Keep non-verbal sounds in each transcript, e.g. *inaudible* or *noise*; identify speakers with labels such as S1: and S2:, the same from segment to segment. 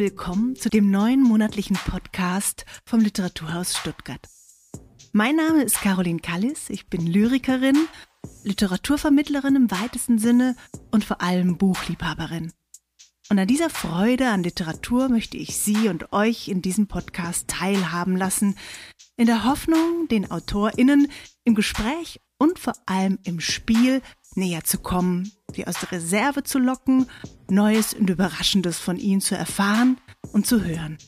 S1: Willkommen zu dem neuen monatlichen Podcast vom Literaturhaus Stuttgart. Mein Name ist Caroline Kallis, ich bin Lyrikerin, Literaturvermittlerin im weitesten Sinne und vor allem Buchliebhaberin. Und an dieser Freude an Literatur möchte ich Sie und euch in diesem Podcast teilhaben lassen, in der Hoffnung, den AutorInnen im Gespräch und vor allem im Spiel näher zu kommen, sie aus der Reserve zu locken, Neues und Überraschendes von ihnen zu erfahren und zu hören.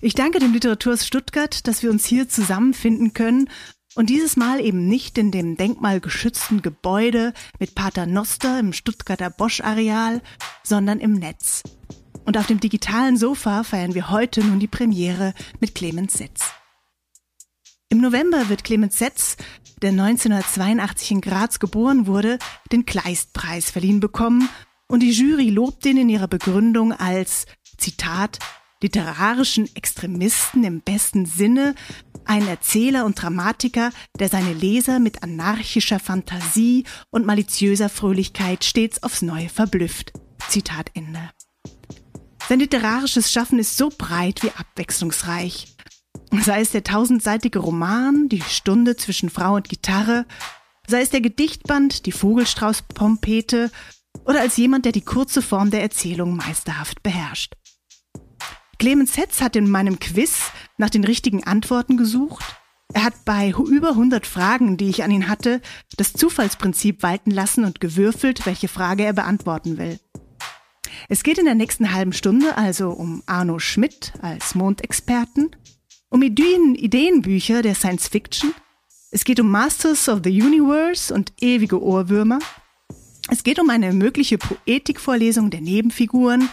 S1: Ich danke dem Literaturhaus Stuttgart, dass wir uns hier zusammenfinden können und dieses Mal eben nicht in dem denkmalgeschützten Gebäude mit Pater Noster im Stuttgarter Bosch-Areal, sondern im Netz. Und auf dem digitalen Sofa feiern wir heute nun die Premiere mit Clemens Setz. Im November wird Clemens Setz, der 1982 in Graz geboren wurde, den Kleistpreis verliehen bekommen und die Jury lobt ihn in ihrer Begründung als, Zitat, literarischen Extremisten im besten Sinne, ein Erzähler und Dramatiker, der seine Leser mit anarchischer Fantasie und maliziöser Fröhlichkeit stets aufs Neue verblüfft. Zitat Ende. Sein literarisches Schaffen ist so breit wie abwechslungsreich. Sei es der tausendseitige Roman, die Stunde zwischen Frau und Gitarre, sei es der Gedichtband, die Vogelstrauß-Pompete oder als jemand, der die kurze Form der Erzählung meisterhaft beherrscht. Clemens Hetz hat in meinem Quiz nach den richtigen Antworten gesucht. Er hat bei über 100 Fragen, die ich an ihn hatte, das Zufallsprinzip walten lassen und gewürfelt, welche Frage er beantworten will. Es geht in der nächsten halben Stunde also um Arno Schmidt als Mondexperten, um Ideen, Ideenbücher der Science Fiction, es geht um Masters of the Universe und ewige Ohrwürmer, es geht um eine mögliche Poetikvorlesung der Nebenfiguren,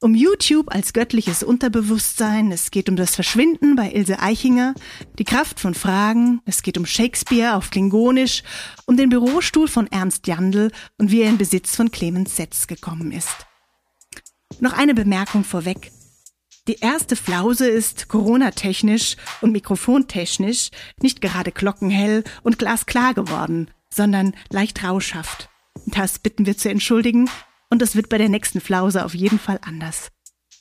S1: um YouTube als göttliches Unterbewusstsein, es geht um das Verschwinden bei Ilse Eichinger, die Kraft von Fragen, es geht um Shakespeare auf Klingonisch, um den Bürostuhl von Ernst Jandl und wie er in Besitz von Clemens Setz gekommen ist. Noch eine Bemerkung vorweg. Die erste Flause ist Corona-technisch und mikrofontechnisch nicht gerade glockenhell und glasklar geworden, sondern leicht rauschhaft. Das bitten wir zu entschuldigen, und das wird bei der nächsten Flause auf jeden Fall anders.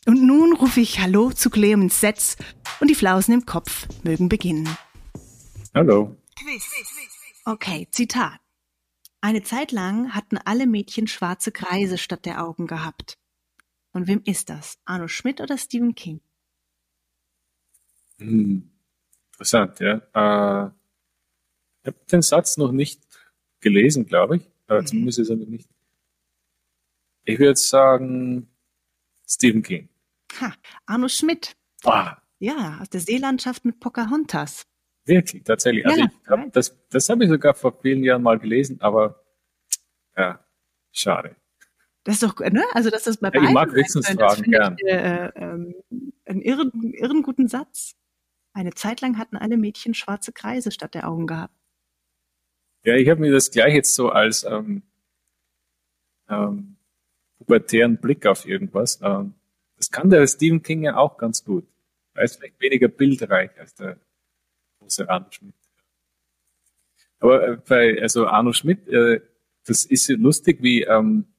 S1: Und nun rufe ich Hallo zu Clemens Setz und die Flausen im Kopf mögen beginnen.
S2: Hallo.
S1: Okay, Zitat. Eine Zeit lang hatten alle Mädchen schwarze Kreise statt der Augen gehabt. Und wem ist das? Arno Schmidt oder Stephen King?
S2: Hm, interessant, ja. Äh, ich habe den Satz noch nicht gelesen, glaube ich. Aber mhm. zumindest ist er noch nicht ich würde sagen Stephen King.
S1: Ha, Arno Schmidt.
S2: Ah.
S1: Ja, aus der Seelandschaft mit Pocahontas.
S2: Wirklich, tatsächlich. Also ich hab, das, das habe ich sogar vor vielen Jahren mal gelesen, aber ja, schade.
S1: Das ist doch, ne? Also dass das bei
S2: ja, Ich mag Wissensfragen gern.
S1: Ich, äh, äh, einen irren, irren guten Satz. Eine Zeit lang hatten alle Mädchen schwarze Kreise statt der Augen gehabt.
S2: Ja, ich habe mir das gleich jetzt so als ähm, ähm, pubertären Blick auf irgendwas. Ähm, das kann der Stephen King ja auch ganz gut. Er ist vielleicht weniger bildreich als der große Arno Schmidt. Aber äh, bei also Arno Schmidt, äh, das ist lustig, wie ähm, äh,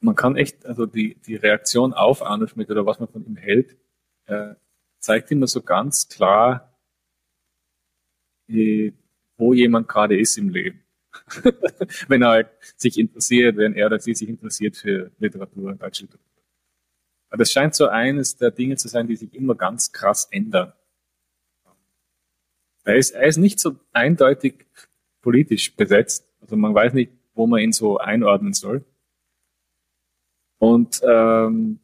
S2: man kann echt, also die, die Reaktion auf Arno Schmidt oder was man von ihm hält, äh, zeigt immer so ganz klar, äh, wo jemand gerade ist im Leben. *laughs* wenn er halt sich interessiert, wenn er oder sie sich interessiert für Literatur, deutsche Literatur. Aber das scheint so eines der Dinge zu sein, die sich immer ganz krass ändern. Er ist, er ist nicht so eindeutig politisch besetzt. Also man weiß nicht, wo man ihn so einordnen soll. Und ähm,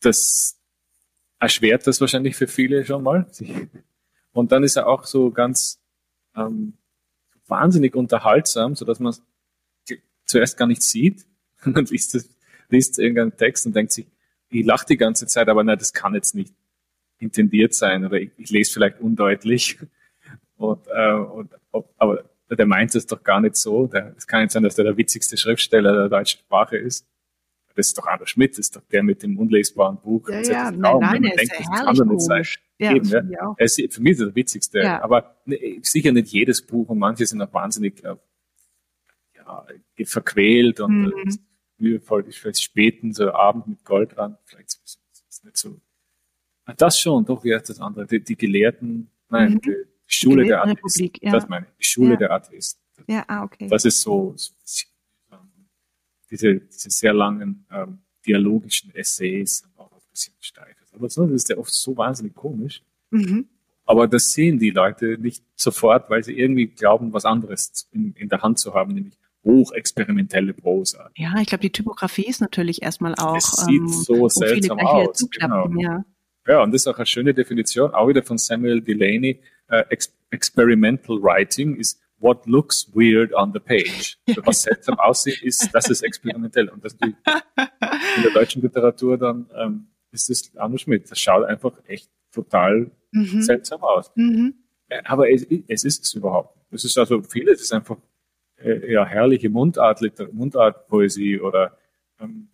S2: das erschwert das wahrscheinlich für viele schon mal. *laughs* Und dann ist er auch so ganz ähm, wahnsinnig unterhaltsam, so dass man zuerst gar nicht sieht. *laughs* Man liest, das, liest irgendeinen Text und denkt sich, ich lache die ganze Zeit, aber nein, das kann jetzt nicht intendiert sein oder ich, ich lese vielleicht undeutlich. *laughs* Und, äh, und, aber der meint es doch gar nicht so. Es kann nicht sein, dass der der witzigste Schriftsteller der deutschen Sprache ist. Das ist doch Arno Schmidt, das ist doch der mit dem unlesbaren Buch.
S1: Ja, ja, nein, nein, er ist ja herrlich komisch.
S2: Ja, Eben, ja. Er ist für mich ist der witzigste. Ja. Aber ne, sicher nicht jedes Buch und manche sind auch wahnsinnig äh, ja, verquält und mhm. mühevoll ist, vielleicht späten, so Abend mit Gold dran, vielleicht ist es nicht so. Ah, das schon, doch, wie heißt das andere? Die, die Gelehrten, nein, mhm. die, Schule der Atheisten. Ja. Das meine ich, die Schule der Atheisten.
S1: Ja, ah, okay.
S2: Das ist so, so diese, diese sehr langen ähm, dialogischen Essays, auch ein bisschen steif. Aber sonst ist der oft so wahnsinnig komisch. Mhm. Aber das sehen die Leute nicht sofort, weil sie irgendwie glauben, was anderes in, in der Hand zu haben, nämlich hochexperimentelle Prosa.
S1: Ja, ich glaube, die Typografie ist natürlich erstmal auch. Es
S2: sieht ähm, so seltsam aus. Genau. Ja. ja, und das ist auch eine schöne Definition, auch wieder von Samuel Delaney. Ex experimental Writing ist what looks weird on the page. *laughs* Also was seltsam aussieht, ist, das ist experimentell. Und das die, in der deutschen Literatur dann ähm, ist es Arno Schmidt. Das schaut einfach echt total mhm. seltsam aus. Mhm. Äh, aber es, es, ist es überhaupt. Es ist also vieles ist einfach äh, ja herrliche Mundart, Mundartpoesie oder ähm,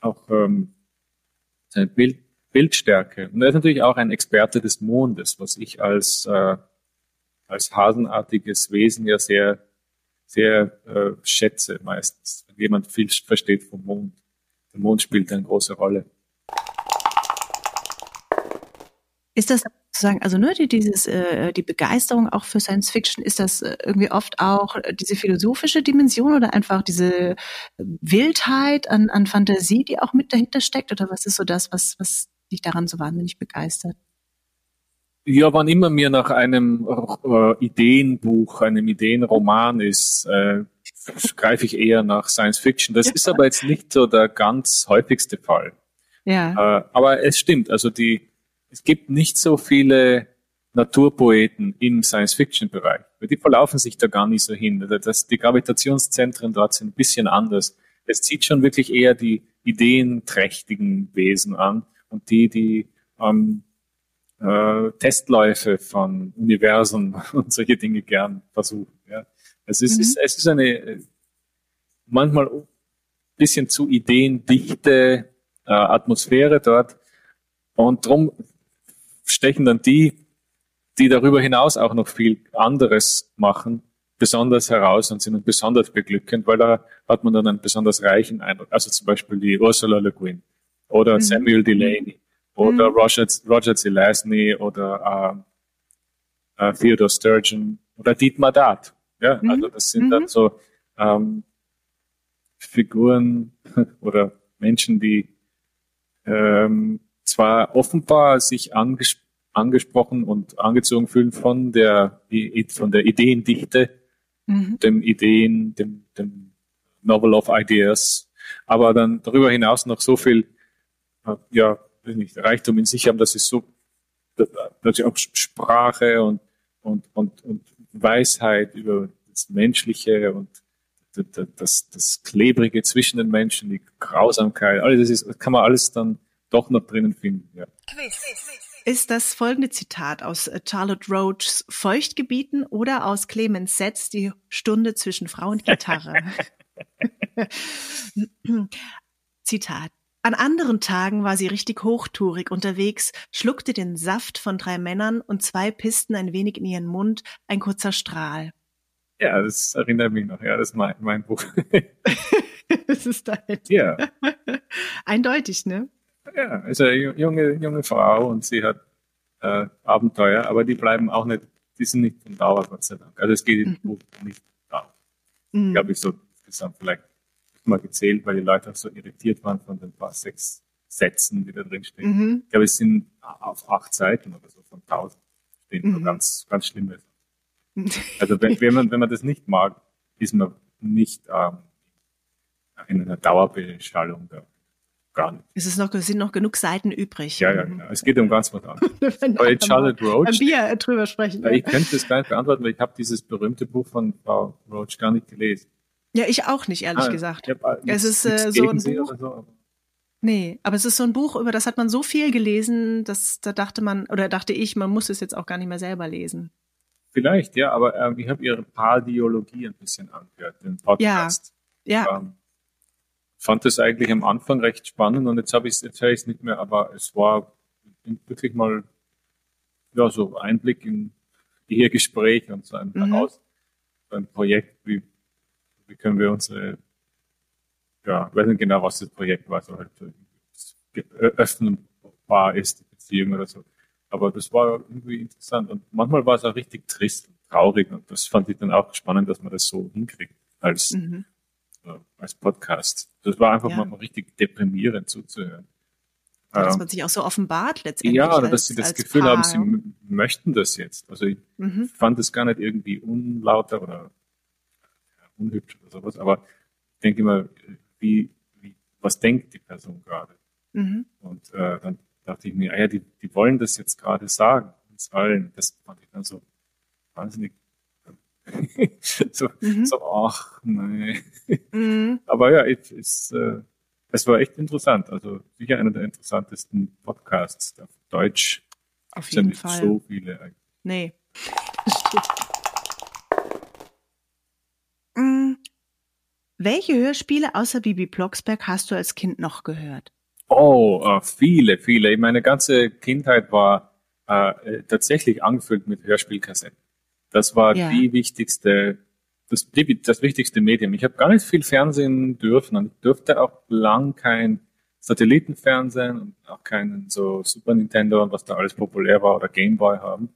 S2: auch ähm, seine Bild, Bildstärke. Und er ist natürlich auch ein Experte des Mondes, was ich als äh, als hasenartiges Wesen ja sehr sehr äh, schätze meistens, wenn jemand viel versteht vom Mond. Der Mond spielt eine große Rolle.
S1: Ist das sozusagen, also nur die, dieses, äh, die Begeisterung auch für Science Fiction, ist das äh, irgendwie oft auch diese philosophische Dimension oder einfach diese Wildheit an, an Fantasie, die auch mit dahinter steckt? Oder was ist so das, was, was dich daran so wahnsinnig begeistert?
S2: Ja, wann immer mir nach einem äh, Ideenbuch, einem Ideenroman ist, äh, greife ich eher nach Science Fiction. Das ist aber jetzt nicht so der ganz häufigste Fall. Ja. Äh, aber es stimmt, also die, es gibt nicht so viele Naturpoeten im Science-Fiction-Bereich. Die verlaufen sich da gar nicht so hin. Also das, die Gravitationszentren dort sind ein bisschen anders. Es zieht schon wirklich eher die ideenträchtigen Wesen an und die, die ähm, äh, Testläufe von Universen *laughs* und solche Dinge gern versuchen. Ja. Es, ist, mhm. es, es ist eine manchmal ein bisschen zu ideendichte äh, Atmosphäre dort. Und darum stechen dann die, die darüber hinaus auch noch viel anderes machen, besonders heraus und sind besonders beglückend, weil da hat man dann einen besonders reichen Eindruck. Also zum Beispiel die Ursula Le Guin oder mhm. Samuel Delaney oder mhm. Roger, Roger Zelazny oder äh, äh, Theodore Sturgeon oder Dietmar Dart. Ja, mhm. also das sind dann mhm. so ähm, Figuren *laughs* oder Menschen, die ähm, zwar offenbar sich anges angesprochen und angezogen fühlen von der, von der Ideendichte, mhm. dem Ideen, dem, dem Novel of Ideas, aber dann darüber hinaus noch so viel, äh, ja, nicht, Reichtum in sich haben, dass sie so, natürlich auch Sprache und, und, und, und Weisheit über das Menschliche und das, das, das Klebrige zwischen den Menschen, die Grausamkeit, alles das ist, kann man alles dann doch noch drinnen finden. Ja.
S1: Ist das folgende Zitat aus äh, Charlotte Roachs Feuchtgebieten oder aus Clemens Setz Die Stunde zwischen Frau und Gitarre? *laughs* Zitat. An anderen Tagen war sie richtig hochtourig unterwegs, schluckte den Saft von drei Männern und zwei Pisten ein wenig in ihren Mund, ein kurzer Strahl.
S2: Ja, das erinnert mich noch. Ja, das ist mein, mein Buch. *laughs*
S1: das ist dein.
S2: Ja. *laughs*
S1: Eindeutig, ne?
S2: Ja, also junge, junge Frau und sie hat äh, Abenteuer, aber die bleiben auch nicht, die sind nicht von Dauer, Gott sei Dank. Also es geht im mhm. Buch nicht Dauer. Mhm. Glaube ich so insgesamt vielleicht mal gezählt, weil die Leute auch so irritiert waren von den paar sechs Sätzen, die da drin stehen. Mhm. Ich glaube, es sind auf acht Seiten oder so von tausend stehen mhm. ganz, ganz schlimme. *laughs* Also wenn, wenn man wenn man das nicht mag, ist man nicht ähm, in einer Dauerbeschallung da gar nicht.
S1: Es ist noch, es sind noch genug Seiten übrig.
S2: Ja, ja, genau. Es geht um ganz was anderes. *laughs* Bei Charlotte Roach. Ein
S1: Bier drüber sprechen.
S2: Ja, ich könnte das gar nicht beantworten, weil ich habe dieses berühmte Buch von Frau Roach gar nicht gelesen.
S1: Ja, ich auch nicht, ehrlich ah, gesagt. Hab, äh, es ist äh, so ein Buch. So. Nee, aber es ist so ein Buch, über das hat man so viel gelesen, dass da dachte man, oder dachte ich, man muss es jetzt auch gar nicht mehr selber lesen.
S2: Vielleicht, ja, aber ähm, ich habe ihre Pardiologie ein bisschen angehört, den Podcast.
S1: Ja. ja. Ähm,
S2: fand das eigentlich am Anfang recht spannend und jetzt habe ich jetzt höre ich es nicht mehr, aber es war wirklich mal ja so Einblick in ihr Gespräch und so ein, mhm. So ein Projekt, wie, können wir unsere ja, ich weiß nicht genau, was das Projekt war, so halt öffnbar ist, die Beziehung oder so. Aber das war irgendwie interessant. Und manchmal war es auch richtig trist und traurig. Und das fand ich dann auch spannend, dass man das so hinkriegt als, mhm. äh, als Podcast. Das war einfach ja. mal richtig deprimierend zuzuhören.
S1: Dass ähm, man sich auch so offenbart letztendlich.
S2: Ja, oder dass sie das Gefühl Paar, haben, sie ja. möchten das jetzt. Also ich mhm. fand es gar nicht irgendwie unlauter oder unhübsch oder sowas, aber ich denke immer, wie, wie was denkt die Person gerade? Mhm. Und äh, dann dachte ich mir, ah ja, die, die wollen das jetzt gerade sagen, uns allen. Das fand ich dann so wahnsinnig *laughs* so, mhm. so, ach, nein. Mhm. Aber ja, es, es, äh, es war echt interessant. Also sicher einer der interessantesten Podcasts auf Deutsch.
S1: Auf jeden ja Fall.
S2: so viele eigentlich.
S1: Nee. *laughs* Welche Hörspiele außer Bibi Blocksberg hast du als Kind noch gehört?
S2: Oh, uh, viele, viele. Meine ganze Kindheit war uh, tatsächlich angefüllt mit Hörspielkassetten. Das war ja. die wichtigste, das, die, das wichtigste Medium. Ich habe gar nicht viel Fernsehen dürfen und ich durfte auch lang kein Satellitenfernsehen und auch keinen so Super Nintendo und was da alles populär war oder Game Boy haben.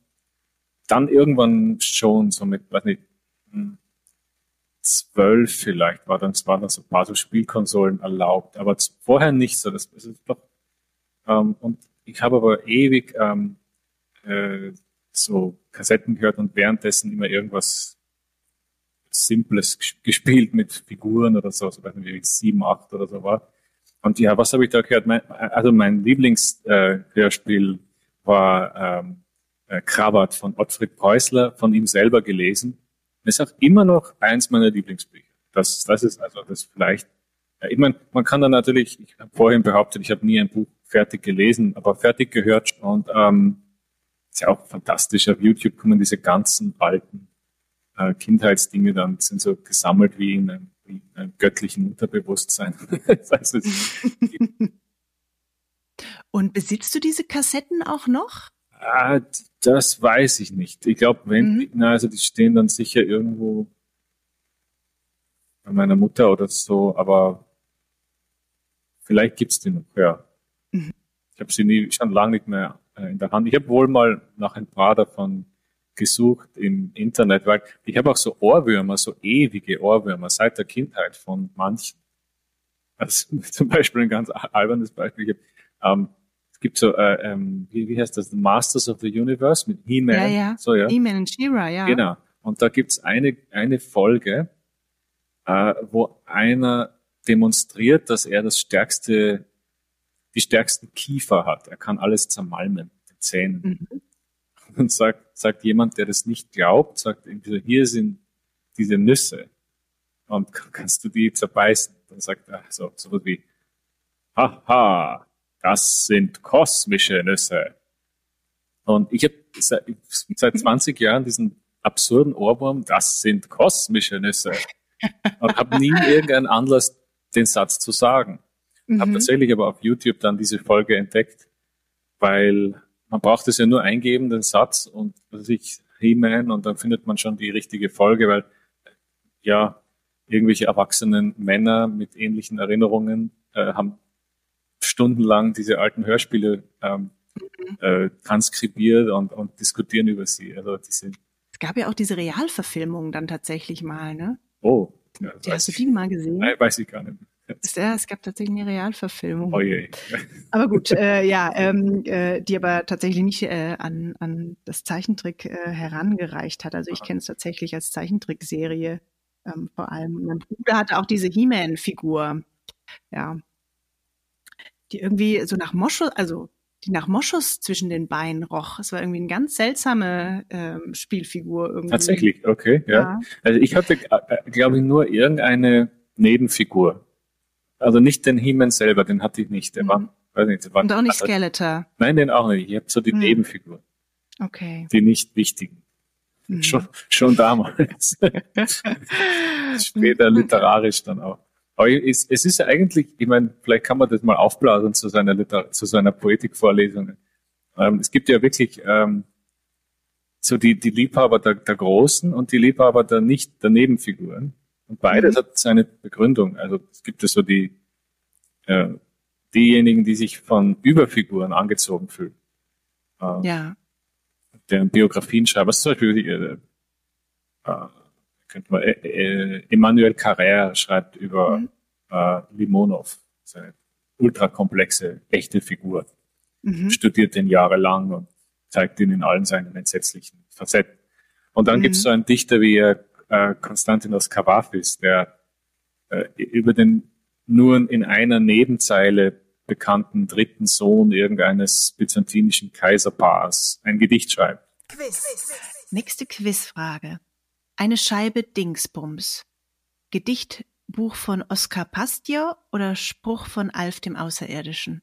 S2: Dann irgendwann schon so mit, weiß nicht, hm, zwölf vielleicht war dann, waren dann so ein paar so Spielkonsolen erlaubt, aber vorher nicht so. Das, das ist doch, ähm, und ich habe aber ewig ähm, äh, so Kassetten gehört und währenddessen immer irgendwas Simples gespielt mit Figuren oder so, so weiß nicht, wie sieben, acht oder so war. Und ja, was habe ich da gehört? Mein, also mein Lieblingshörspiel äh, war ähm, äh, Krabat von Ottfried Preußler, von ihm selber gelesen. Ist auch immer noch eins meiner Lieblingsbücher. Das, das ist also das vielleicht. Ja, ich meine, man kann da natürlich, ich habe vorhin behauptet, ich habe nie ein Buch fertig gelesen, aber fertig gehört und ähm, ist ja auch fantastisch. Auf YouTube kommen diese ganzen alten äh, Kindheitsdinge dann sind so gesammelt wie in einem, wie in einem göttlichen Unterbewusstsein. *laughs* das heißt, *laughs*
S1: und besitzt du diese Kassetten auch noch?
S2: Ah, das weiß ich nicht. Ich glaube, wenn, mhm. na, also die stehen dann sicher irgendwo bei meiner Mutter oder so, aber vielleicht gibt's die noch, ja. Mhm. Ich habe sie nie, schon lange nicht mehr äh, in der Hand. Ich habe wohl mal nach ein paar davon gesucht im Internet, weil ich habe auch so Ohrwürmer, so ewige Ohrwürmer seit der Kindheit von manchen. Also *laughs* zum Beispiel ein ganz albernes Beispiel. Ich hab, ähm, es gibt so, äh, ähm, wie, wie heißt das, The Masters of the Universe mit He-Man.
S1: Ja, ja.
S2: So, ja.
S1: He-Man und She-Ra, ja.
S2: Genau. Und da gibt's eine, eine Folge, äh, wo einer demonstriert, dass er das stärkste, die stärksten Kiefer hat. Er kann alles zermalmen mit den Zähnen. Mhm. Und sagt, sagt jemand, der das nicht glaubt, sagt irgendwie so, hier sind diese Nüsse. Und *laughs* kannst du die zerbeißen? Dann sagt er so, so was wie, haha, das sind kosmische Nüsse. Und ich habe seit, seit 20 Jahren diesen absurden Ohrwurm, das sind kosmische Nüsse. Und habe nie irgendeinen Anlass, den Satz zu sagen. Mhm. Habe tatsächlich aber auf YouTube dann diese Folge entdeckt, weil man braucht es ja nur eingeben, den Satz und was ich He-Man und dann findet man schon die richtige Folge, weil ja, irgendwelche erwachsenen Männer mit ähnlichen Erinnerungen äh, haben stundenlang diese alten Hörspiele ähm, mhm. äh, transkribiert und, und diskutieren über sie. Also diese
S1: es gab ja auch diese Realverfilmung dann tatsächlich mal, ne?
S2: Oh.
S1: Ja, die hast du die mal gesehen?
S2: Nein, weiß ich gar nicht.
S1: Ja, es gab tatsächlich eine Realverfilmung.
S2: Oh je.
S1: Aber gut, äh, *laughs* ja, ähm, äh, die aber tatsächlich nicht äh, an, an das Zeichentrick äh, herangereicht hat. Also ich kenne es tatsächlich als Zeichentrickserie ähm, vor allem. Mein Bruder hatte auch diese He-Man-Figur. Ja, die irgendwie so nach Moschus, also die nach Moschus zwischen den Beinen roch. Es war irgendwie eine ganz seltsame ähm, Spielfigur irgendwie.
S2: Tatsächlich, okay, ja. ja. Also ich hatte, äh, glaube ich, nur irgendeine Nebenfigur. Also nicht den He-Man selber, den hatte ich nicht. Der mhm. war, weiß nicht, der war
S1: Und auch nicht Skeletor.
S2: Nein, den auch nicht. Ich habe so die mhm. Nebenfigur.
S1: Okay.
S2: Die nicht wichtigen. Mhm. Schon, schon damals. *laughs* Später literarisch dann auch. Aber es, es ist ja eigentlich, ich meine, vielleicht kann man das mal aufblasen zu seiner, Liter zu seiner Poetikvorlesung. Ähm, es gibt ja wirklich ähm, so die, die Liebhaber der, der Großen und die Liebhaber der nicht der Nebenfiguren. Und beides mhm. hat seine Begründung. Also es gibt es so die, äh, diejenigen, die sich von Überfiguren angezogen fühlen.
S1: Äh, ja.
S2: Deren Biografien schreiben. Was zum Beispiel, äh, äh, könnte man, äh, äh, Emmanuel Carrère schreibt über mhm. äh, Limonov, seine ultrakomplexe, echte Figur. Mhm. Studiert den jahrelang und zeigt ihn in allen seinen entsetzlichen Facetten. Und dann mhm. gibt es so einen Dichter wie äh, Konstantinos Kavafis, der äh, über den nur in einer Nebenzeile bekannten dritten Sohn irgendeines byzantinischen Kaiserpaars ein Gedicht schreibt.
S1: Quiz. Nächste Quizfrage. Eine Scheibe Dingsbums. Gedichtbuch von Oskar Pastier oder Spruch von Alf dem Außerirdischen?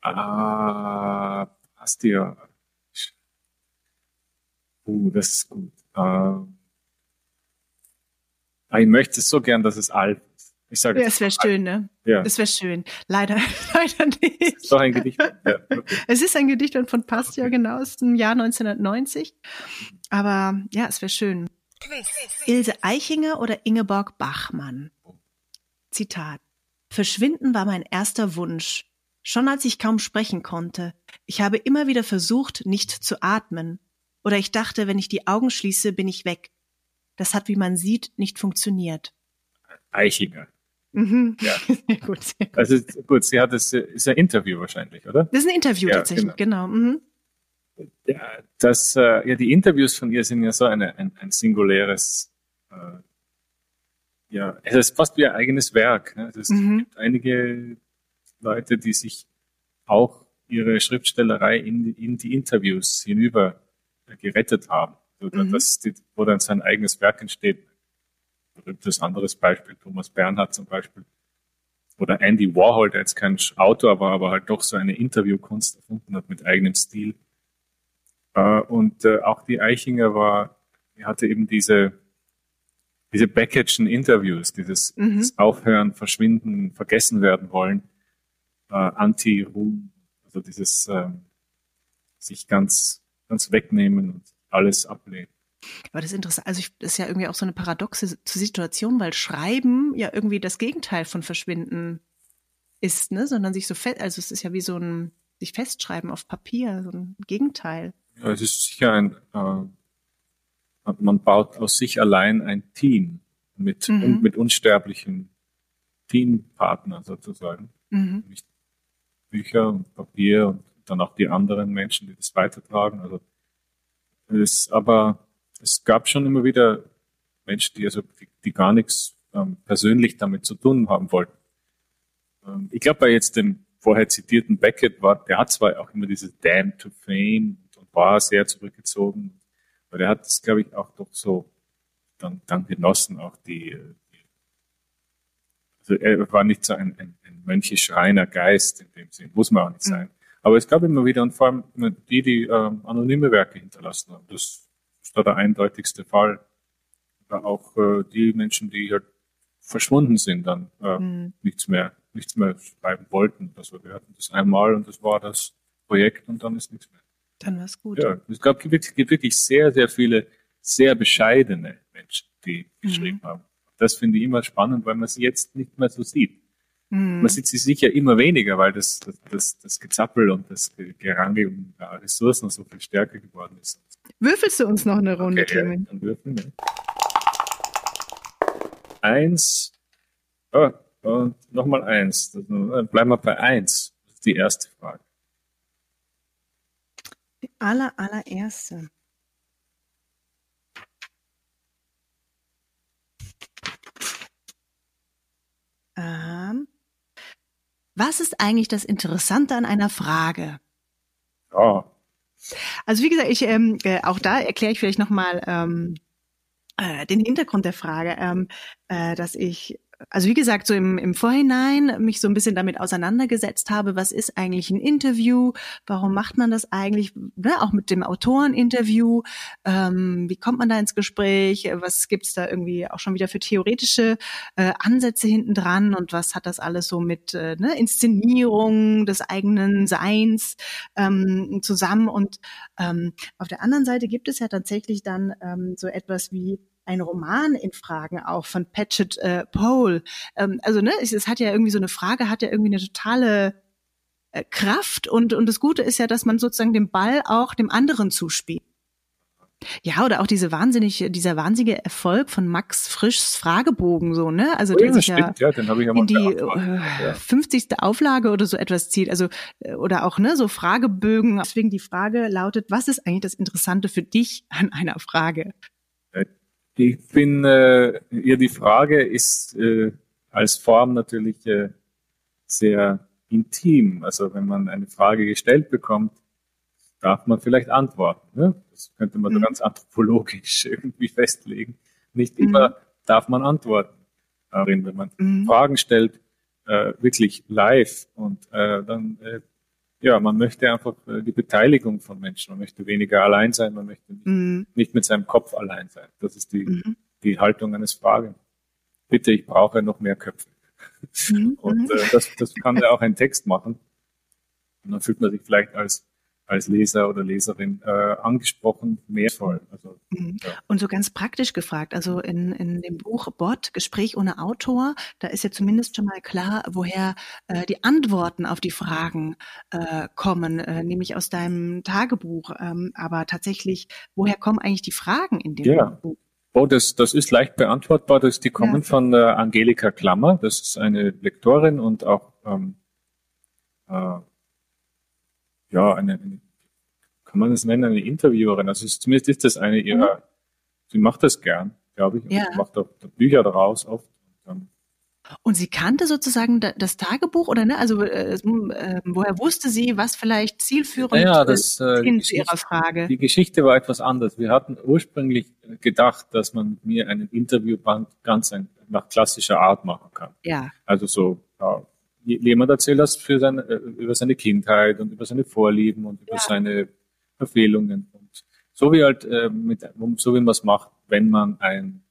S2: Ah, Pastier. Uh, das ist gut. Uh, ich möchte so gern, dass es Alf. Ich sage
S1: ja, es wäre schön, ne? Ja. Das wäre schön. Leider, *laughs* leider nicht.
S2: Es ist doch ein Gedicht. Ja, *laughs*
S1: okay. Es ist ein Gedicht von Pastia, okay. genau, aus dem Jahr 1990. Aber ja, es wäre schön. Ilse Eichinger oder Ingeborg Bachmann? Zitat. Verschwinden war mein erster Wunsch. Schon als ich kaum sprechen konnte. Ich habe immer wieder versucht, nicht zu atmen. Oder ich dachte, wenn ich die Augen schließe, bin ich weg. Das hat, wie man sieht, nicht funktioniert.
S2: Eichinger.
S1: Mhm. Ja. *laughs*
S2: Sehr gut, sehr gut. Also gut, sie hat es ist ein Interview wahrscheinlich, oder?
S1: Das ist ein Interview ja, tatsächlich, genau. genau. Mhm.
S2: Ja, das, äh, ja, die Interviews von ihr sind ja so eine, ein, ein singuläres, äh, ja, es ist fast wie ein eigenes Werk. Ne? Es mhm. gibt einige Leute, die sich auch ihre Schriftstellerei in, in die Interviews hinüber gerettet haben, so, mhm. die, wo dann sein eigenes Werk entsteht. Berühmtes anderes Beispiel, Thomas Bernhard zum Beispiel. Oder Andy Warhol, der jetzt kein Autor war, aber halt doch so eine Interviewkunst erfunden hat mit eigenem Stil. Äh, und äh, auch die Eichinger war, hatte eben diese, diese Backaging Interviews, dieses, mhm. Aufhören, Verschwinden, Vergessen werden wollen, äh, Anti-Ruhm, also dieses äh, sich ganz, ganz wegnehmen und alles ablehnen.
S1: Aber das ist interessant. Also ich, das ist ja irgendwie auch so eine paradoxe Situation, weil Schreiben ja irgendwie das Gegenteil von Verschwinden ist, ne? Sondern sich so fest, also es ist ja wie so ein sich festschreiben auf Papier, so ein Gegenteil.
S2: Ja, es ist sicher ein, äh, man baut aus sich allein ein Team mit, mhm. und mit unsterblichen Teampartnern sozusagen. Mhm. Bücher und Papier und dann auch die anderen Menschen, die das weitertragen. Also es, aber es gab schon immer wieder Menschen, die also die, gar nichts ähm, persönlich damit zu tun haben wollten. Ähm, ich glaube, bei jetzt dem vorher zitierten Beckett war, der hat zwar auch immer dieses Damn to Fame und war sehr zurückgezogen, aber der hat es, glaube ich, auch doch so dann, dann genossen, auch die, die also er war nicht so ein, ein, ein mönchisch-reiner Geist in dem Sinn, muss man auch nicht sein. Mhm. Aber es gab immer wieder, und vor allem die, die ähm, anonyme Werke hinterlassen haben. Das da der eindeutigste Fall. Aber auch äh, die Menschen, die halt verschwunden sind, dann äh, mhm. nichts mehr, nichts mehr schreiben wollten. Also wir hatten das einmal und das war das Projekt und dann ist nichts mehr.
S1: Dann war es gut.
S2: Ja, es gab gibt, gibt wirklich sehr, sehr viele sehr bescheidene Menschen, die mhm. geschrieben haben. Das finde ich immer spannend, weil man sie jetzt nicht mehr so sieht. Mhm. Man sieht sie sicher immer weniger, weil das, das, das, das Gezappel und das Gerangel um Ressourcen so viel stärker geworden ist.
S1: Würfelst du uns noch eine Runde, okay, Clement? Ja, würfeln, ja.
S2: Eins. Oh, und nochmal eins. Dann bleiben wir bei eins. Das ist die erste Frage.
S1: Die aller, allererste. Ähm, was ist eigentlich das Interessante an einer Frage?
S2: Ja.
S1: Also wie gesagt, ich ähm, äh, auch da erkläre ich vielleicht nochmal ähm, äh, den Hintergrund der Frage, ähm, äh, dass ich also wie gesagt, so im, im Vorhinein mich so ein bisschen damit auseinandergesetzt habe, was ist eigentlich ein Interview, warum macht man das eigentlich, ne, auch mit dem Autoreninterview, ähm, wie kommt man da ins Gespräch, was gibt's da irgendwie auch schon wieder für theoretische äh, Ansätze hinten dran? Und was hat das alles so mit äh, ne, Inszenierung des eigenen Seins ähm, zusammen? Und ähm, auf der anderen Seite gibt es ja tatsächlich dann ähm, so etwas wie ein Roman in Fragen auch von Patchett äh, Pole. Ähm, also ne, es, es hat ja irgendwie so eine Frage, hat ja irgendwie eine totale äh, Kraft und und das Gute ist ja, dass man sozusagen den Ball auch dem anderen zuspielt. Ja, oder auch diese wahnsinnig, dieser wahnsinnige Erfolg von Max Frischs Fragebogen, so, ne? Also,
S2: Oh
S1: der sich
S2: stimmt,
S1: ja,
S2: ja, den ich ja
S1: in die äh,
S2: Ja.
S1: 50. Auflage oder so etwas zieht. Also, äh, oder auch, ne, so Fragebögen. Deswegen die Frage lautet, was ist eigentlich das Interessante für dich an einer Frage?
S2: Ich bin, äh, ja, die Frage ist äh, als Form natürlich äh, sehr intim. Also wenn man eine Frage gestellt bekommt, darf man vielleicht antworten. Ne? Das könnte man so
S1: Mhm.
S2: ganz anthropologisch *laughs* irgendwie festlegen. Nicht
S1: Mhm.
S2: immer darf man antworten darin, wenn man
S1: Mhm.
S2: Fragen stellt, äh, wirklich live und äh, dann äh, ja, man möchte einfach äh, die Beteiligung von Menschen. Man möchte weniger allein sein, man möchte nicht
S1: Mhm.
S2: nicht mit seinem Kopf allein sein. Das ist die,
S1: Mhm.
S2: die Haltung eines Fragen. Bitte, ich brauche noch mehr Köpfe.
S1: Mhm. *laughs*
S2: Und äh, das, das kann ja auch ein Text machen. Und dann fühlt man sich vielleicht als, als Leser oder Leserin äh, angesprochen, mehrvoll. Also,
S1: Mhm.
S2: ja.
S1: Und so ganz praktisch gefragt, also in, in dem Buch Bot, Gespräch ohne Autor, da ist ja zumindest schon mal klar, woher äh, die Antworten auf die Fragen äh, kommen, äh, nämlich aus deinem Tagebuch. Ähm, aber tatsächlich, woher kommen eigentlich die Fragen in dem
S2: Ja.
S1: Buch?
S2: Oh, das, das ist leicht beantwortbar. Das, die kommen
S1: Ja.
S2: von äh, Angelika Klammer. Das ist eine Lektorin und auch ähm, äh, ja eine, eine, kann man das nennen, eine Interviewerin. Also es, zumindest ist das eine ihrer. Sie macht das gern, glaube ich. Und
S1: Mhm. Ja.
S2: sie macht auch Bücher daraus oft. Und, ähm,
S1: Und sie kannte sozusagen da, das Tagebuch oder ne? Also äh, äh, woher wusste sie, was vielleicht zielführend
S2: Naja, das, äh,
S1: ist hin zu ihrer
S2: Geschichte-
S1: Frage?
S2: Die Geschichte war etwas anders. Wir hatten ursprünglich gedacht, dass man mit mir einen Interviewband ganz ein, nach klassischer Art machen kann.
S1: Ja.
S2: Also so, ja, jemand erzählt das für seine, äh, über seine Kindheit und über seine Vorlieben und über
S1: Ja.
S2: seine Verfehlungen. Und so wie halt, äh, mit, so wie man es macht, wenn man ein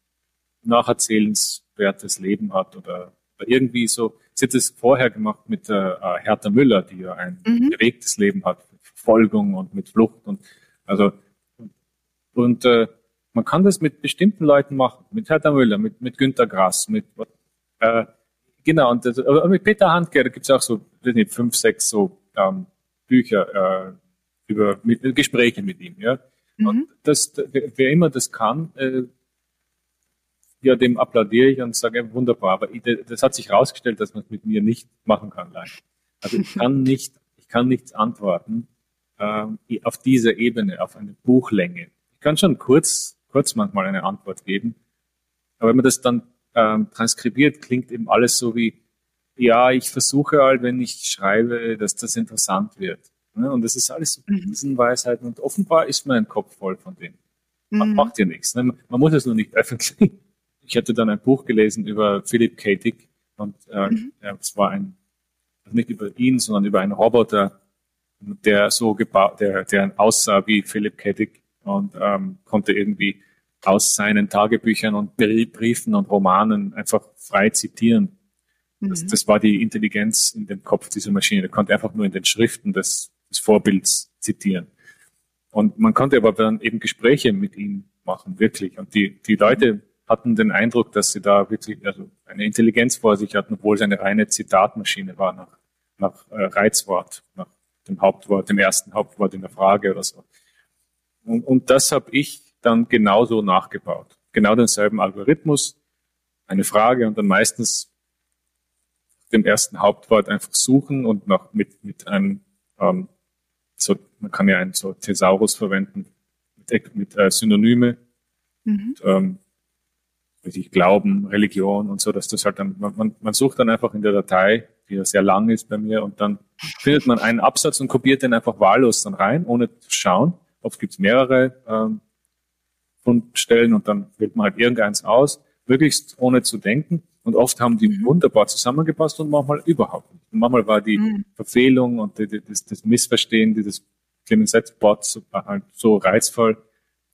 S2: nacherzählenswertes Leben hat oder, oder irgendwie so. Sie hat es vorher gemacht mit äh, Hertha Müller, die ja ein
S1: Mhm.
S2: bewegtes Leben hat, mit Verfolgung und mit Flucht und also und äh, man kann das mit bestimmten Leuten machen, mit Hertha Müller, mit, mit Günter Grass, mit äh, genau, und das, aber mit Peter Handke, da gibt's auch so, weiß nicht, fünf, sechs so ähm, Bücher äh, über mit, Gespräche mit ihm, ja.
S1: Mhm.
S2: Und das, wer immer das kann, äh, ja, dem applaudiere ich und sage, wunderbar, aber das hat sich herausgestellt, dass man es mit mir nicht machen kann, leider. Also ich kann *laughs* nicht, ich kann nichts antworten ähm, auf dieser Ebene, auf eine Buchlänge. Ich kann schon kurz, kurz manchmal eine Antwort geben, aber wenn man das dann ähm, transkribiert, klingt eben alles so wie, ja, ich versuche halt, wenn ich schreibe, dass das interessant wird. Ne? Und das ist alles so
S1: Mhm.
S2: diesen Weisheiten und offenbar ist mein Kopf voll von dem. Man
S1: Mhm.
S2: macht ja nichts. Ne? Man muss es nur nicht *laughs* öffentlich. Ich hatte dann ein Buch gelesen über Philip K. Dick und äh,
S1: Mhm.
S2: es war ein, also nicht über ihn, sondern über einen Roboter, der so gebaut, der, der aussah wie Philip K. Dick und ähm, konnte irgendwie aus seinen Tagebüchern und Brie- Briefen und Romanen einfach frei zitieren. Das,
S1: Mhm.
S2: das war die Intelligenz in dem Kopf dieser Maschine. Der konnte einfach nur in den Schriften des, des Vorbilds zitieren. Und man konnte aber dann eben Gespräche mit ihm machen, wirklich. Und die, die Leute hatten den Eindruck, dass sie da wirklich also eine Intelligenz vor sich hatten, obwohl es eine reine Zitatmaschine war nach, nach äh, Reizwort, nach dem Hauptwort, dem ersten Hauptwort in der Frage oder so. Und, und das habe ich dann genauso nachgebaut. Genau denselben Algorithmus, eine Frage und dann meistens dem ersten Hauptwort einfach suchen und noch mit, mit einem, ähm, so, man kann ja einen so Thesaurus verwenden, mit, mit äh, Synonyme,
S1: Mhm.
S2: ähm, weiß ich, Glauben, Religion und so, dass das halt dann, man, man, man sucht dann einfach in der Datei, die ja sehr lang ist bei mir, und dann findet man einen Absatz und kopiert den einfach wahllos dann rein, ohne zu schauen. Oft gibt's mehrere ähm, Fundstellen und dann wählt man halt irgendeins aus, möglichst ohne zu denken. Und oft haben die wunderbar zusammengepasst und manchmal überhaupt nicht. Und manchmal war die
S1: Mhm.
S2: Verfehlung und die, die, das, das Missverstehen dieses Clemenset-Bots halt so reizvoll,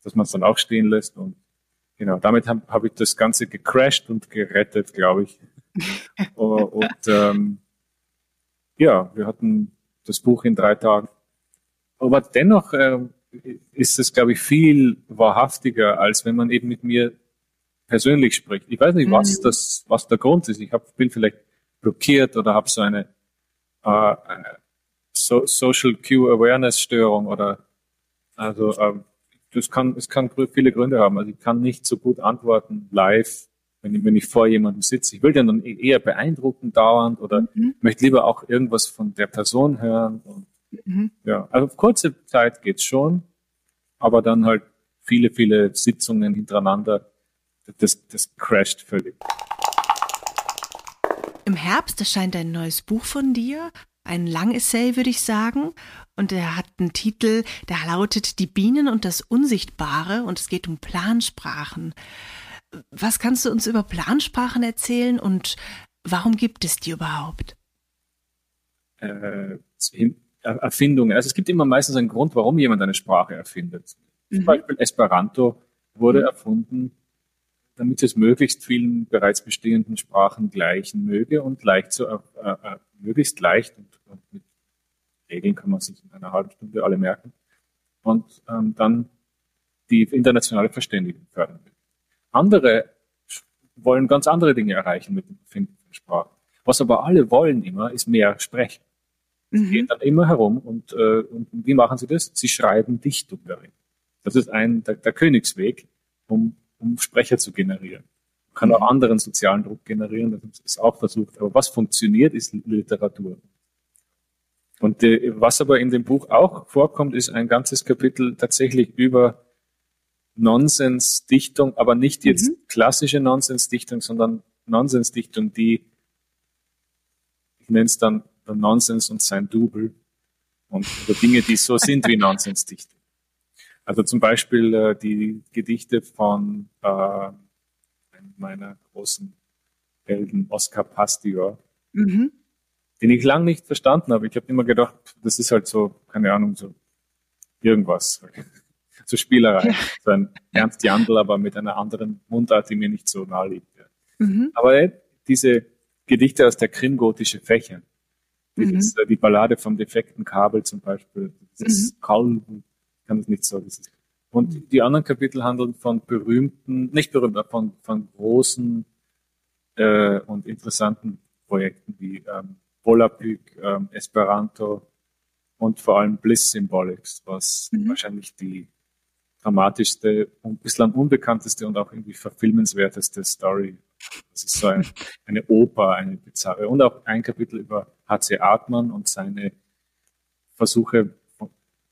S2: dass man es dann auch stehen lässt. Und genau, damit habe hab ich das Ganze gecrashed und gerettet, glaube ich. *laughs* Oh, und ähm, ja, wir hatten das Buch in drei Tagen. Aber dennoch ähm, ist es, glaube ich, viel wahrhaftiger, als wenn man eben mit mir persönlich spricht. Ich weiß nicht, was mhm. das, was der Grund ist. Ich hab, bin vielleicht blockiert oder habe so eine, äh, eine so Social Cue Awareness Störung oder also ähm, das kann es kann viele Gründe haben. Also ich kann nicht so gut antworten live, wenn ich, wenn ich vor jemandem sitze. Ich will den dann eher beeindrucken dauernd oder mhm. möchte lieber auch irgendwas von der Person hören. Und, mhm. Ja, also auf kurze Zeit geht's schon, aber dann halt viele, viele Sitzungen hintereinander, das, das crasht völlig.
S1: Im Herbst erscheint ein neues Buch von dir, ein Langessay, würde ich sagen. Und er hat einen Titel, der lautet Die Bienen und das Unsichtbare und es geht um Plansprachen. Was kannst du uns über Plansprachen erzählen und warum gibt es die überhaupt?
S2: Äh, Erfindungen. Also es gibt immer meistens einen Grund, warum jemand eine Sprache erfindet. Zum mhm. Beispiel Esperanto wurde mhm. erfunden, damit es möglichst vielen bereits bestehenden Sprachen gleichen möge und leicht zu, äh, äh, möglichst leicht und, und, mit Regeln kann man sich in einer halben Stunde alle merken und ähm, dann die internationale Verständigung fördern will. Andere wollen ganz andere Dinge erreichen mit dem Finden von Sprachen. Was aber alle wollen immer, ist mehr sprechen. Sie mhm. gehen dann immer herum und, äh, und wie machen sie das? Sie schreiben Dichtung darin. Das ist ein der, der Königsweg, um, um Sprecher zu generieren. Man kann auch anderen sozialen Druck generieren, das ist auch versucht. Aber was funktioniert, ist Literatur. Und äh, was aber in dem Buch auch vorkommt, ist ein ganzes Kapitel tatsächlich über Nonsensdichtung, aber nicht jetzt mhm. klassische Nonsensdichtung, sondern Nonsensdichtung, die, ich nenne es dann Nonsens und sein Double und oder Dinge, die so sind wie *laughs* Nonsensdichtung. Also zum Beispiel äh, die Gedichte von äh, meiner großen Helden Oscar Pastior, mhm. den ich lang nicht verstanden habe. Ich habe immer gedacht, das ist halt so, keine Ahnung, so irgendwas, *laughs* so Spielerei. Ja. So ein Ernst Jandl, aber mit einer anderen Mundart, die mir nicht so nahe liegt. Mhm. Aber äh, diese Gedichte aus der krimgotische Fächer, mhm. ist, äh, die Ballade vom defekten Kabel zum Beispiel, das ist mhm. Kaul kann es nicht so. Und mhm. die anderen Kapitel handeln von berühmten, nicht berühmten, von, von großen äh, und interessanten Projekten wie ähm, Volapük, ähm, Esperanto und vor allem Bliss Symbolics, was mhm. wahrscheinlich die dramatischste und bislang unbekannteste und auch irgendwie verfilmenswerteste Story. Das ist so ein, eine Oper, eine bizarre. Und auch ein Kapitel über H.C. Artmann und seine Versuche,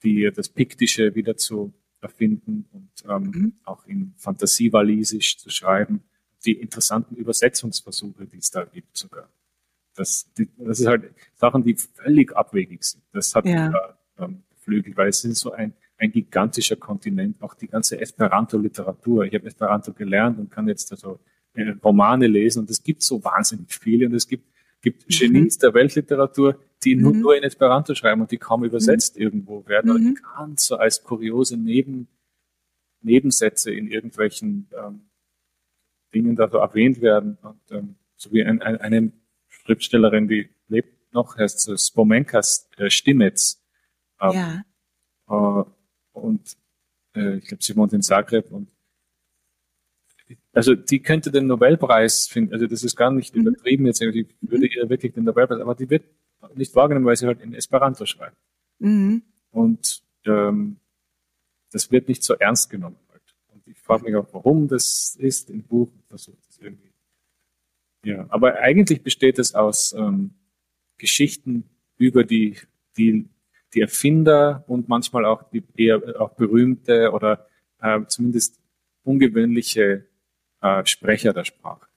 S2: die, das Piktische wieder zu erfinden und ähm, mhm. auch in Fantasiewalisisch zu schreiben. Die interessanten Übersetzungsversuche, die es da gibt sogar. Das, die, das ist halt Sachen, die völlig abwegig sind. Das hat ja. ähm, Flügel, weil es ist so ein, ein gigantischer Kontinent, auch die ganze Esperanto-Literatur. Ich habe Esperanto gelernt und kann jetzt also äh, Romane lesen und es gibt so wahnsinnig viele und es gibt, gibt mhm. Genies der Weltliteratur, die mhm. nur, in Esperanto schreiben und die kaum übersetzt mhm. irgendwo werden, oder mhm. ganz so als kuriose Neben, Nebensätze in irgendwelchen ähm, Dingen da so erwähnt werden. Und ähm, so wie ein, ein, eine Schriftstellerin, die lebt noch, heißt so Spomenka äh, Stimetz. Ähm, ja. Äh, und äh, ich glaube, sie wohnt in Zagreb und also die könnte den Nobelpreis finden, also das ist gar nicht mhm. übertrieben jetzt, ich würde ihr wirklich den Nobelpreis, aber die wird nicht wahrgenommen, weil sie halt in Esperanto schreibt. Mhm. Und ähm, das wird nicht so ernst genommen. Halt. Und ich frage mich auch, warum das ist im Buch versuche das irgendwie. Ja, aber eigentlich besteht es aus ähm, Geschichten über die, die, die Erfinder und manchmal auch die eher auch berühmte oder äh, zumindest ungewöhnliche äh, Sprecher der Sprache.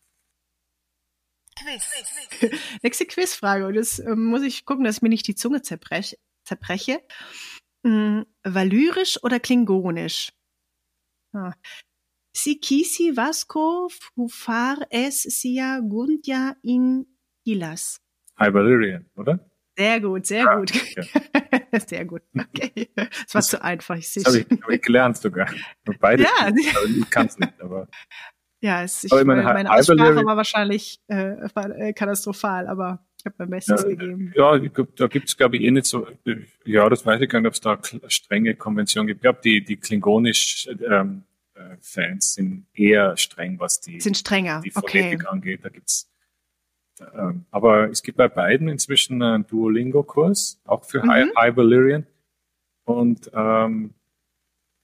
S1: Quiz. *laughs* Nächste Quizfrage. Und jetzt äh, muss ich gucken, dass ich mir nicht die Zunge zerbreche. zerbreche. Hm, Valyrisch oder Klingonisch? Ah. Si kisi vasco fufar es sia guntia in Hilas.
S2: High Valyrian, oder?
S1: Sehr gut, sehr ja, gut. Ja. *laughs* sehr gut. Okay. Das war das, zu einfach, ich sehe
S2: Das habe ich, hab ich gelernt sogar. *laughs* Beide. Ja. Ich kann es nicht, aber.
S1: Ja, es, ich, meine, meine Aussprache war wahrscheinlich äh, war, äh, katastrophal, aber ich habe mein Bestes
S2: ja,
S1: gegeben.
S2: Ja, da gibt es, glaube ich, eh nicht so, ja, das weiß ich gar nicht, ob es da strenge Konventionen gibt. Ich glaube, die, die klingonisch ähm, äh, Fans sind eher streng, was die,
S1: sind strenger.
S2: die Phonetik okay. angeht. Da gibt's ähm, aber es gibt bei beiden inzwischen einen Duolingo-Kurs, auch für mhm. High, High Valyrian. Und ähm,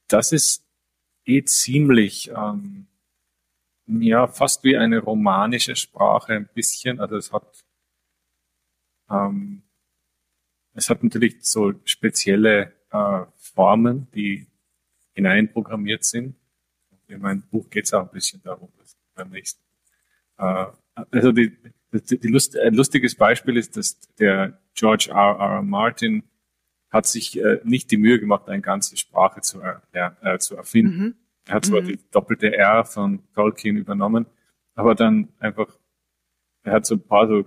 S2: das ist eh ziemlich ähm, ja fast wie eine romanische Sprache ein bisschen. Also es hat ähm, es hat natürlich so spezielle äh, Formen, die hineinprogrammiert sind. In meinem Buch geht es auch ein bisschen darum, dass beim nächsten. Äh, also die, die, die Lust, ein lustiges Beispiel ist, dass der George R. R. Martin hat sich äh, nicht die Mühe gemacht, eine ganze Sprache zu, äh, äh, zu erfinden. Mhm. Er hat zwar mhm. die doppelte R von Tolkien übernommen, aber dann einfach, er hat so ein paar so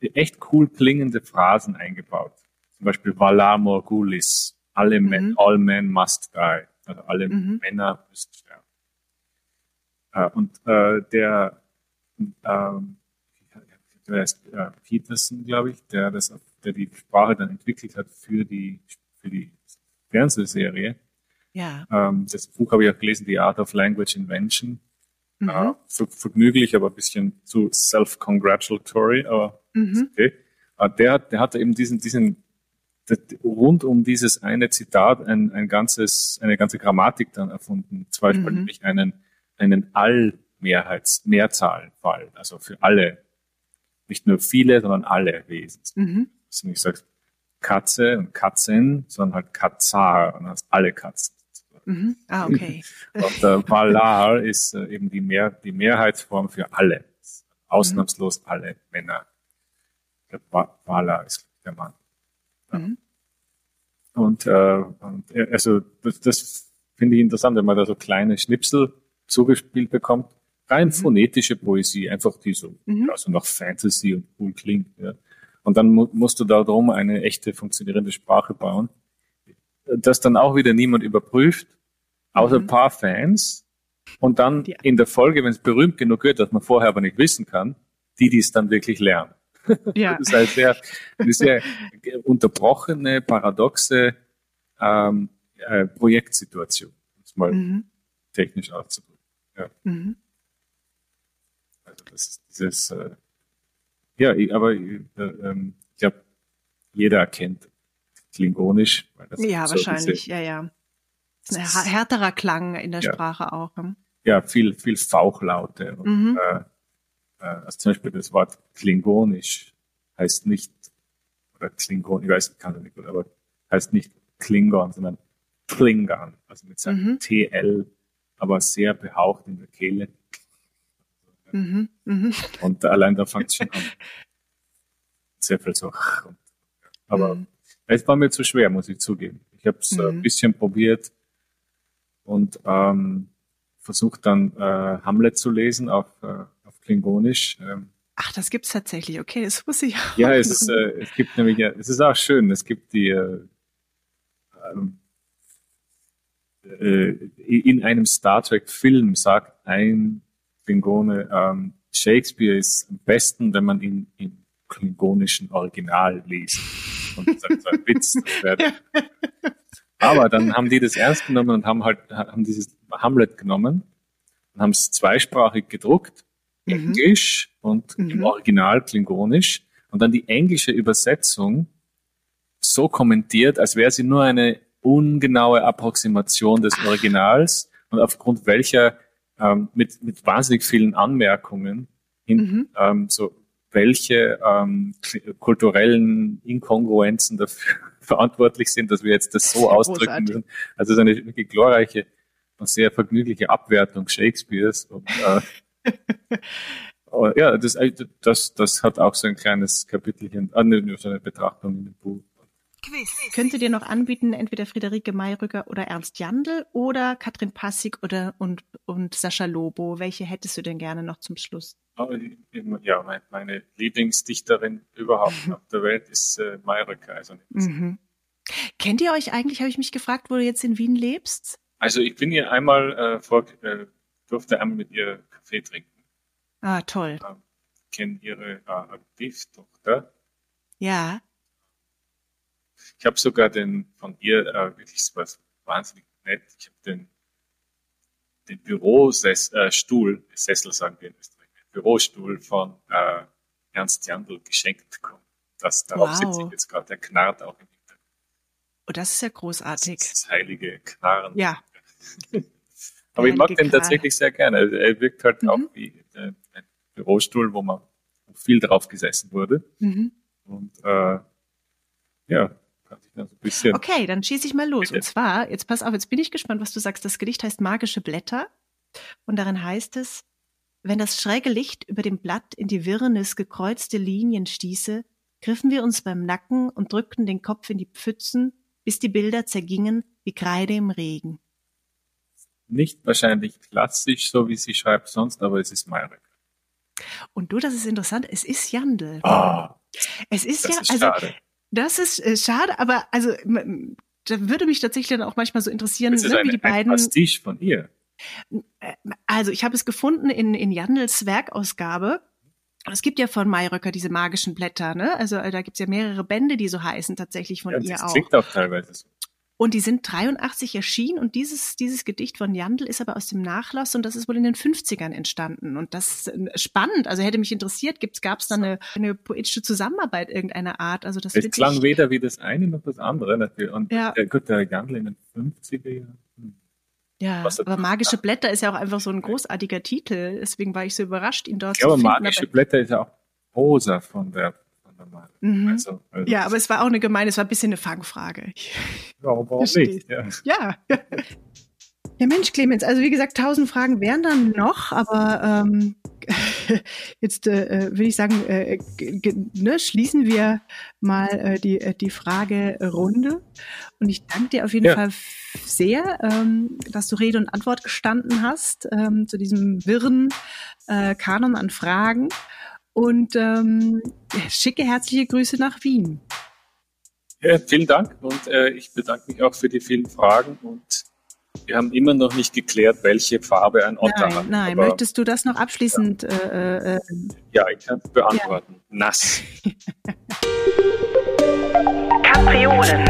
S2: echt cool klingende Phrasen eingebaut. Zum Beispiel Valar Morgulis, alle mhm. men, all men must die, also alle mhm. Männer müssen sterben. Äh, und äh, der, ähm, der ist äh, Peterson, glaube ich, der das, der die Sprache dann entwickelt hat für die für die Fernsehserie.
S1: Ja.
S2: Ähm, das Buch habe ich auch gelesen, The Art of Language Invention. Mhm. Äh, vergnüglich, aber ein bisschen zu self-congratulatory, aber mhm. okay. Äh, der, der hatte eben diesen, diesen rund um dieses eine Zitat ein, ein ganzes, eine ganze Grammatik dann erfunden. Zum Beispiel mhm. nämlich einen, einen Allmehrheits, Mehrzahlenfall, also für alle, nicht nur viele, sondern alle Wesen. Mhm. Also nicht sagst Katze und Katzen, sondern halt Katzar und hast alle Katzen.
S1: Mhm. Ah, okay.
S2: und der Valar ist äh, eben die, Mehr, die Mehrheitsform für alle. Ausnahmslos mhm. alle Männer. Der Valar ist der Mann. Mhm. Und, äh, und äh, also das, das finde ich interessant, wenn man da so kleine Schnipsel zugespielt bekommt. Rein mhm. phonetische Poesie, einfach die so, mhm. also nach Fantasy und cool klingt. Ja. Und dann mu musst du da drum eine echte funktionierende Sprache bauen, das dann auch wieder niemand überprüft, außer mhm. ein paar Fans. Und dann ja. in der Folge, wenn es berühmt genug wird, dass man vorher aber nicht wissen kann, die, die es dann wirklich lernen. *laughs* Ja. Das ist halt sehr, eine sehr unterbrochene, paradoxe ähm, äh, Projektsituation, um es mal mhm. technisch auszudrücken. Ja. Mhm. Also das ist dieses, äh, ja, aber äh, ähm, ich glaube, jeder erkennt Klingonisch.
S1: ja, so wahrscheinlich, ja, ja. Ist ein härterer Klang in der ja. Sprache auch. Hm?
S2: Ja, viel, viel Fauchlaute. Und, mhm. äh, äh, also zum Beispiel das Wort Klingonisch heißt nicht, oder Klingon, ich weiß, ich kann das nicht gut, aber heißt nicht Klingon, sondern Klingon, also mit seinem mhm. TL, aber sehr behaucht in der Kehle. Mhm. Mhm. Und allein da fängt es schon an. *laughs* Sehr viel so. Aber mhm. es war mir zu schwer, muss ich zugeben. Ich habe es mhm. ein bisschen probiert und ähm, versucht dann äh, Hamlet zu lesen auf äh, Klingonisch. Ähm,
S1: Ach, das gibt's tatsächlich. Okay, das muss ich auch.
S2: Ja, es, ist, äh, es gibt nämlich, ja, es ist auch schön. Es gibt die äh, ähm, äh, in einem Star Trek Film sagt ein Klingone, ähm, Shakespeare ist am besten, wenn man ihn im klingonischen Original liest. Und das ist ein Witz. *laughs* Aber dann haben die das ernst genommen und haben halt haben dieses Hamlet genommen und haben es zweisprachig gedruckt mhm. Englisch und mhm. im Original Klingonisch und dann die englische Übersetzung so kommentiert, als wäre sie nur eine ungenaue Approximation des Originals und aufgrund welcher ähm, mit, mit wahnsinnig vielen Anmerkungen hin, mhm. ähm, so welche ähm, kulturellen Inkongruenzen dafür verantwortlich sind, dass wir jetzt das so ausdrücken Großartig. müssen. Also es ist eine wirklich glorreiche und sehr vergnügliche Abwertung Shakespeares und äh, *laughs* Oh, ja, das, äh, das, das hat auch so ein kleines Kapitelchen, ah, ne, so eine Betrachtung in dem Buch.
S1: Quiz. Könnte dir noch anbieten, entweder Friederike Mayrücker oder Ernst Jandl oder Katrin Passig oder und, und Sascha Lobo. Welche hättest du denn gerne noch zum Schluss?
S2: Ja, meine Lieblingsdichterin überhaupt *laughs* auf der Welt ist äh, Mayrücker. Also mhm.
S1: Kennt ihr euch eigentlich, habe ich mich gefragt, wo du jetzt in Wien lebst?
S2: Also ich bin hier einmal äh, vor, äh, durfte einmal mit ihr Kaffee trinken.
S1: Ah, toll.
S2: Ähm, kenne ihre äh, Adoptivtochter.
S1: Ja.
S2: Ich habe sogar den von ihr äh, wirklich was wahnsinnig nett. Ich habe den den Bürostuhl, äh, Sessel sagen wir in Österreich, Bürostuhl von äh, Ernst Jandl geschenkt bekommen. Das, darauf wow. sitze ich jetzt gerade, der knarrt auch im Hintergrund.
S1: Oh, das ist ja großartig. Das,
S2: das heilige Knarren.
S1: Ja. *laughs*
S2: Aber ich mag den tatsächlich sehr gerne. Er wirkt halt mhm. auch wie ein Bürostuhl, wo man viel drauf gesessen wurde. Mhm. Und äh, ja, kann sich dann so ein bisschen.
S1: Okay, dann schieße ich mal los. Und zwar, jetzt pass auf, jetzt bin ich gespannt, was du sagst. Das Gedicht heißt Magische Blätter. Und darin heißt es, wenn das schräge Licht über dem Blatt in die Wirrnis gekreuzte Linien stieße, griffen wir uns beim Nacken und drückten den Kopf in die Pfützen, bis die Bilder zergingen wie Kreide im Regen.
S2: Nicht wahrscheinlich klassisch, so wie sie schreibt sonst, aber es ist Mayrik.
S1: Und du, das ist interessant, es ist Jandl.
S2: Oh,
S1: es ist ja, ist also, schade. das ist äh, schade, aber also, da würde mich tatsächlich dann auch manchmal so interessieren,
S2: ne,
S1: wie die beiden.
S2: Ein Pastiche von ihr.
S1: Äh, also, ich habe es gefunden in, in Jandls Werkausgabe. Es gibt ja von Mayröcker diese magischen Blätter, ne? Also äh, da gibt's ja mehrere Bände, die so heißen, tatsächlich von ja, ihr
S2: das
S1: auch. Das
S2: klingt auch teilweise so.
S1: Und die sind 83 erschienen und dieses, dieses Gedicht von Jandl ist aber aus dem Nachlass und das ist wohl in den 50ern entstanden. Und das ist äh, spannend. Also hätte mich interessiert, gab es da eine, eine poetische Zusammenarbeit irgendeiner Art? Also das
S2: es klang weder wie das eine noch das andere. Natürlich. Und ja. äh, gut, der Jandl in den 50er Jahren.
S1: Ja, aber Magische Blätter ist ja auch einfach so ein großartiger Titel. Deswegen war ich so überrascht, ihn dort
S2: ja,
S1: zu finden.
S2: Ja, aber Magische Blätter ist ja auch Rosa von der
S1: normal. Mhm. Also, also ja, aber es war auch eine gemeine, es war ein bisschen eine Fangfrage. *laughs*
S2: Ja, warum nicht?
S1: Ja. ja. *laughs* Ja, Mensch, Clemens, also wie gesagt, tausend Fragen wären dann noch, aber ähm, *laughs* jetzt äh, würde ich sagen, äh, ne, schließen wir mal äh, die, äh, die Fragerunde. Und ich danke dir auf jeden ja. Fall sehr, ähm, dass du Rede und Antwort gestanden hast ähm, zu diesem wirren äh, Kanon an Fragen und ähm, schicke herzliche Grüße nach Wien.
S2: Ja, vielen Dank und äh, ich bedanke mich auch für die vielen Fragen und wir haben immer noch nicht geklärt, welche Farbe ein Otter
S1: nein,
S2: hat.
S1: Nein, Aber, möchtest du das noch abschließend? Ja,
S2: äh, äh, ja ich kann es beantworten. Ja. Nass. *laughs*
S3: Kapriolen.